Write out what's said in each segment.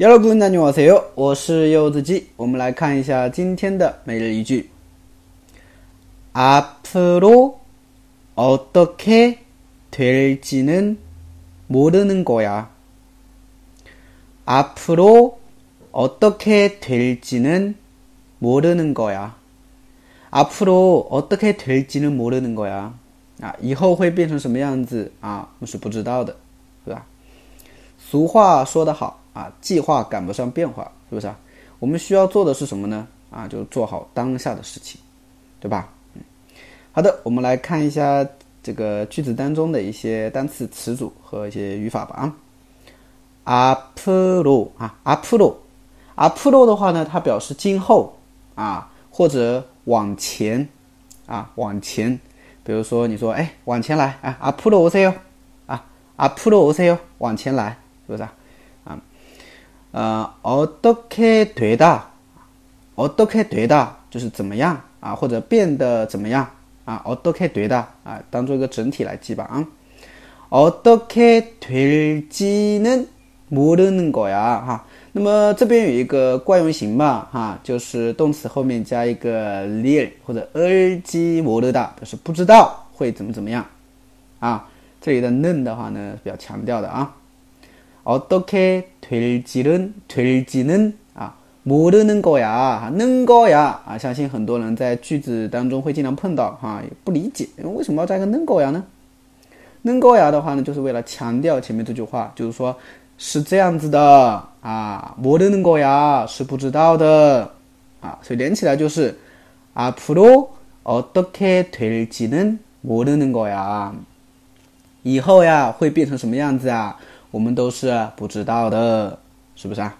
여러분 안녕하세요. 我是柚子鸡.我们来看一下今天的每日一句. 앞으로 어떻게 될지는 모르는 거야. 앞으로 어떻게 될지는 모르는 거야. 앞으로 어떻게 될지는 모르는 거야. 啊，以后会变成什么样子啊？我们是不知道的，是吧？俗话说得好。 啊，计划赶不上变化，是不是啊？我们需要做的是什么呢？啊，就做好当下的事情，对吧？嗯，好的，我们来看一下这个句子当中的一些单词词组和一些语法吧。啊，apro 啊，apro，apro 的话呢，它表示今后啊，或者往前啊，往前。比如说，你说，哎，往前来，啊，apro 我 say 哟，啊，apro 我 say 哟，往前来，是不是啊？呃，어떻게되 다， 어떻게되 다， 就是怎么样啊，或者变得怎么样啊，어떻게되 다， 啊，当做一个整体来记吧啊。어떻게될지는모르는거야哈。那么这边有一个惯用型嘛哈，就是动词后面加一个리或者을지모르 다， 表示不知道会怎么怎么样啊。这里的는的话呢，比较强调的啊。 어떻게될지는될지는啊，모르는거야는거야啊，相信很多人在句子当中会经常碰到哈，也不理解为什么要加个는거야呢？는거야的话呢，就是为了强调前面这句话，就是说是这样子的啊，모르는거야是不知道的啊，所以连起来就是앞으로어떻게될지는모르는거 야， 以后呀会变成什么样子啊？ 我们都是不知道的，是不是啊？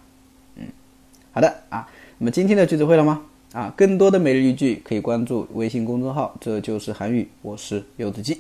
嗯，好的啊。那么今天的句子会了吗？啊，更多的每日一句可以关注微信公众号，这就是韩语，我是柚子鸡。